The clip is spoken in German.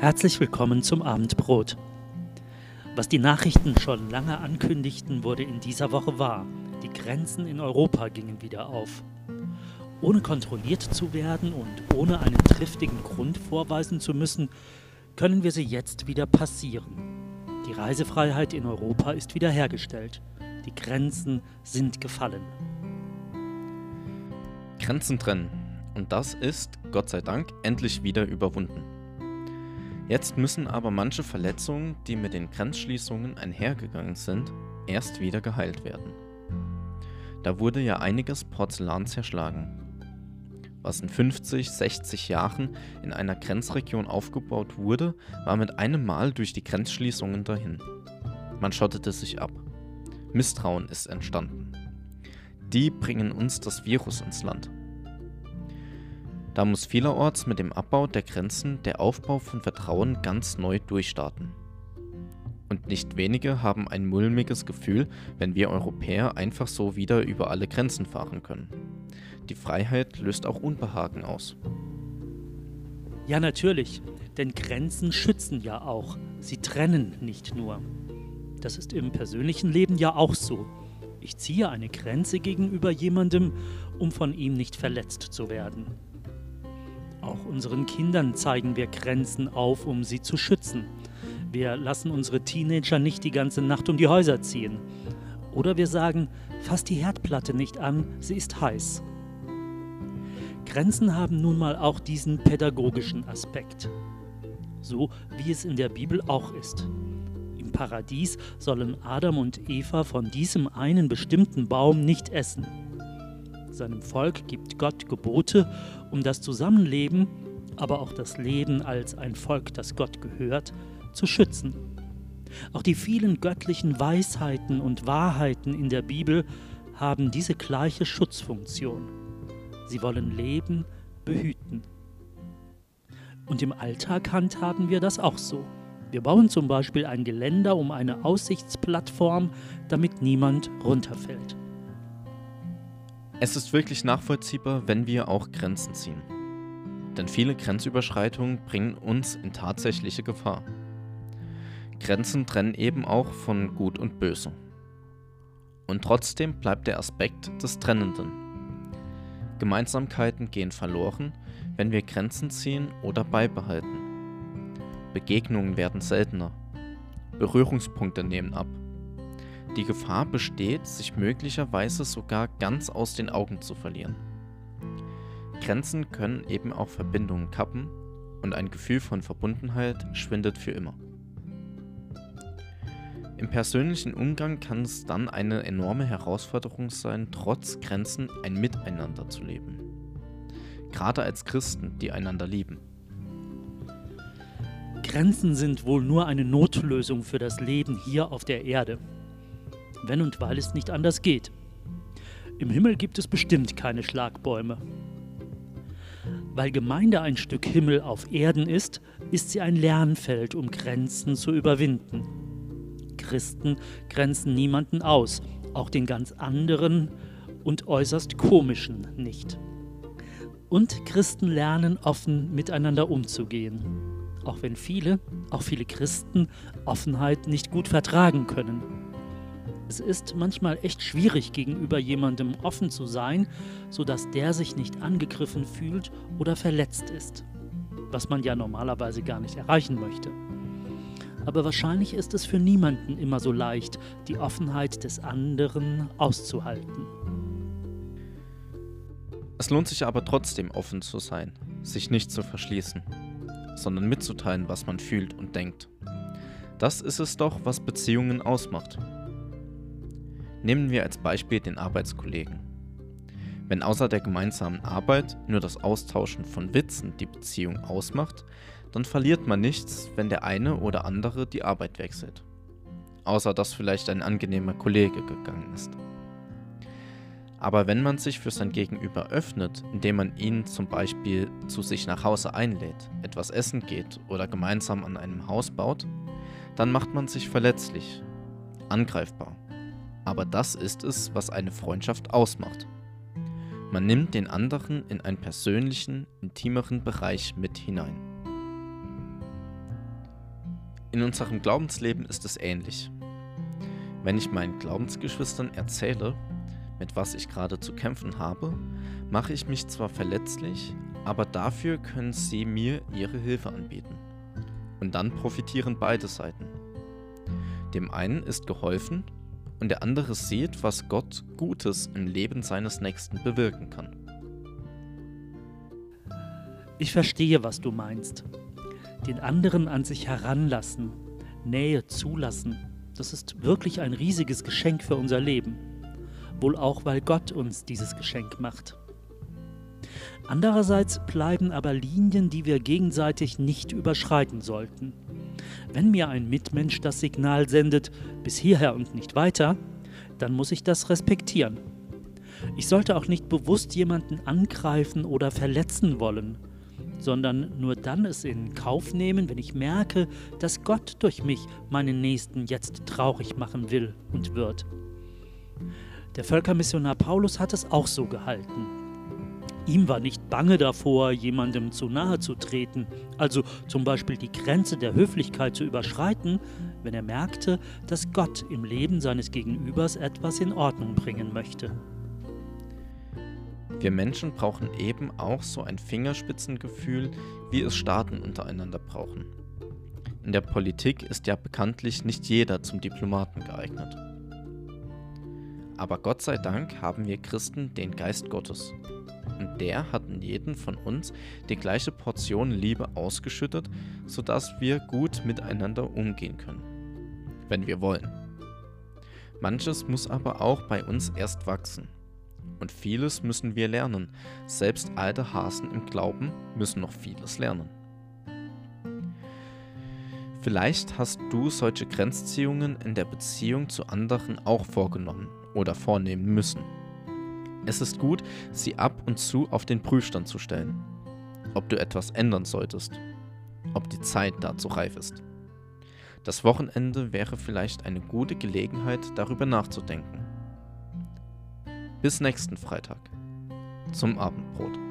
Herzlich willkommen zum Abendbrot. Was die Nachrichten schon lange ankündigten, wurde in dieser Woche wahr. Die Grenzen in Europa gingen wieder auf. Ohne kontrolliert zu werden und ohne einen triftigen Grund vorweisen zu müssen, können wir sie jetzt wieder passieren. Die Reisefreiheit in Europa ist wiederhergestellt. Die Grenzen sind gefallen. Grenzen trennen. Und das ist, Gott sei Dank, endlich wieder überwunden. Jetzt müssen aber manche Verletzungen, die mit den Grenzschließungen einhergegangen sind, erst wieder geheilt werden. Da wurde ja einiges Porzellan zerschlagen. Was in 50, 60 Jahren in einer Grenzregion aufgebaut wurde, war mit einem Mal durch die Grenzschließungen dahin. Man schottete sich ab. Misstrauen ist entstanden. Die bringen uns das Virus ins Land. Da muss vielerorts mit dem Abbau der Grenzen der Aufbau von Vertrauen ganz neu durchstarten. Und nicht wenige haben ein mulmiges Gefühl, wenn wir Europäer einfach so wieder über alle Grenzen fahren können. Die Freiheit löst auch Unbehagen aus. Ja, natürlich, denn Grenzen schützen ja auch. Sie trennen nicht nur. Das ist im persönlichen Leben ja auch so. Ich ziehe eine Grenze gegenüber jemandem, um von ihm nicht verletzt zu werden. Auch unseren Kindern zeigen wir Grenzen auf, um sie zu schützen. Wir lassen unsere Teenager nicht die ganze Nacht um die Häuser ziehen. Oder wir sagen, fass die Herdplatte nicht an, sie ist heiß. Grenzen haben nun mal auch diesen pädagogischen Aspekt. So wie es in der Bibel auch ist. Im Paradies sollen Adam und Eva von diesem einen bestimmten Baum nicht essen. Seinem Volk gibt Gott Gebote, um das Zusammenleben, aber auch das Leben als ein Volk, das Gott gehört, zu schützen. Auch die vielen göttlichen Weisheiten und Wahrheiten in der Bibel haben diese gleiche Schutzfunktion. Sie wollen Leben behüten. Und im Alltag handhaben wir das auch so. Wir bauen zum Beispiel ein Geländer um eine Aussichtsplattform, damit niemand runterfällt. Es ist wirklich nachvollziehbar, wenn wir auch Grenzen ziehen. Denn viele Grenzüberschreitungen bringen uns in tatsächliche Gefahr. Grenzen trennen eben auch von Gut und Böse. Und trotzdem bleibt der Aspekt des Trennenden. Gemeinsamkeiten gehen verloren, wenn wir Grenzen ziehen oder beibehalten. Begegnungen werden seltener. Berührungspunkte nehmen ab. Die Gefahr besteht, sich möglicherweise sogar ganz aus den Augen zu verlieren. Grenzen können eben auch Verbindungen kappen und ein Gefühl von Verbundenheit schwindet für immer. Im persönlichen Umgang kann es dann eine enorme Herausforderung sein, trotz Grenzen ein Miteinander zu leben. Gerade als Christen, die einander lieben. Grenzen sind wohl nur eine Notlösung für das Leben hier auf der Erde wenn und weil es nicht anders geht. Im Himmel gibt es bestimmt keine Schlagbäume. Weil Gemeinde ein Stück Himmel auf Erden ist, ist sie ein Lernfeld, um Grenzen zu überwinden. Christen grenzen niemanden aus, auch den ganz anderen und äußerst komischen nicht. Und Christen lernen offen miteinander umzugehen, auch wenn viele, auch viele Christen, Offenheit nicht gut vertragen können. Es ist manchmal echt schwierig, gegenüber jemandem offen zu sein, sodass der sich nicht angegriffen fühlt oder verletzt ist. Was man ja normalerweise gar nicht erreichen möchte. Aber wahrscheinlich ist es für niemanden immer so leicht, die Offenheit des anderen auszuhalten. Es lohnt sich aber trotzdem offen zu sein, sich nicht zu verschließen, sondern mitzuteilen, was man fühlt und denkt. Das ist es doch, was Beziehungen ausmacht. Nehmen wir als Beispiel den Arbeitskollegen. Wenn außer der gemeinsamen Arbeit nur das Austauschen von Witzen die Beziehung ausmacht, dann verliert man nichts, wenn der eine oder andere die Arbeit wechselt. Außer dass vielleicht ein angenehmer Kollege gegangen ist. Aber wenn man sich für sein Gegenüber öffnet, indem man ihn zum Beispiel zu sich nach Hause einlädt, etwas essen geht oder gemeinsam an einem Haus baut, dann macht man sich verletzlich, angreifbar aber das ist es, was eine Freundschaft ausmacht. Man nimmt den anderen in einen persönlichen, intimeren Bereich mit hinein. In unserem Glaubensleben ist es ähnlich. Wenn ich meinen Glaubensgeschwistern erzähle, mit was ich gerade zu kämpfen habe, mache ich mich zwar verletzlich, aber dafür können sie mir ihre Hilfe anbieten. Und dann profitieren beide Seiten. Dem einen ist geholfen und der andere sieht, was Gott Gutes im Leben seines Nächsten bewirken kann. Ich verstehe, was du meinst. Den anderen an sich heranlassen, Nähe zulassen, das ist wirklich ein riesiges Geschenk für unser Leben. Wohl auch, weil Gott uns dieses Geschenk macht. Andererseits bleiben aber Linien, die wir gegenseitig nicht überschreiten sollten. Wenn mir ein Mitmensch das Signal sendet, bis hierher und nicht weiter, dann muss ich das respektieren. Ich sollte auch nicht bewusst jemanden angreifen oder verletzen wollen, sondern nur dann es in Kauf nehmen, wenn ich merke, dass Gott durch mich meinen Nächsten jetzt traurig machen will und wird. Der Völkermissionar Paulus hat es auch so gehalten. Ihm war nicht bange davor, jemandem zu nahe zu treten, also zum Beispiel die Grenze der Höflichkeit zu überschreiten, wenn er merkte, dass Gott im Leben seines Gegenübers etwas in Ordnung bringen möchte. Wir Menschen brauchen eben auch so ein Fingerspitzengefühl, wie es Staaten untereinander brauchen. In der Politik ist ja bekanntlich nicht jeder zum Diplomaten geeignet. Aber Gott sei Dank haben wir Christen den Geist Gottes. Und der hat in jeden von uns die gleiche Portion Liebe ausgeschüttet, sodass wir gut miteinander umgehen können. Wenn wir wollen. Manches muss aber auch bei uns erst wachsen. Und vieles müssen wir lernen. Selbst alte Hasen im Glauben müssen noch vieles lernen. Vielleicht hast du solche Grenzziehungen in der Beziehung zu anderen auch vorgenommen oder vornehmen müssen. Es ist gut, sie ab und zu auf den Prüfstand zu stellen. Ob du etwas ändern solltest. Ob die Zeit dazu reif ist. Das Wochenende wäre vielleicht eine gute Gelegenheit, darüber nachzudenken. Bis nächsten Freitag zum Abendbrot.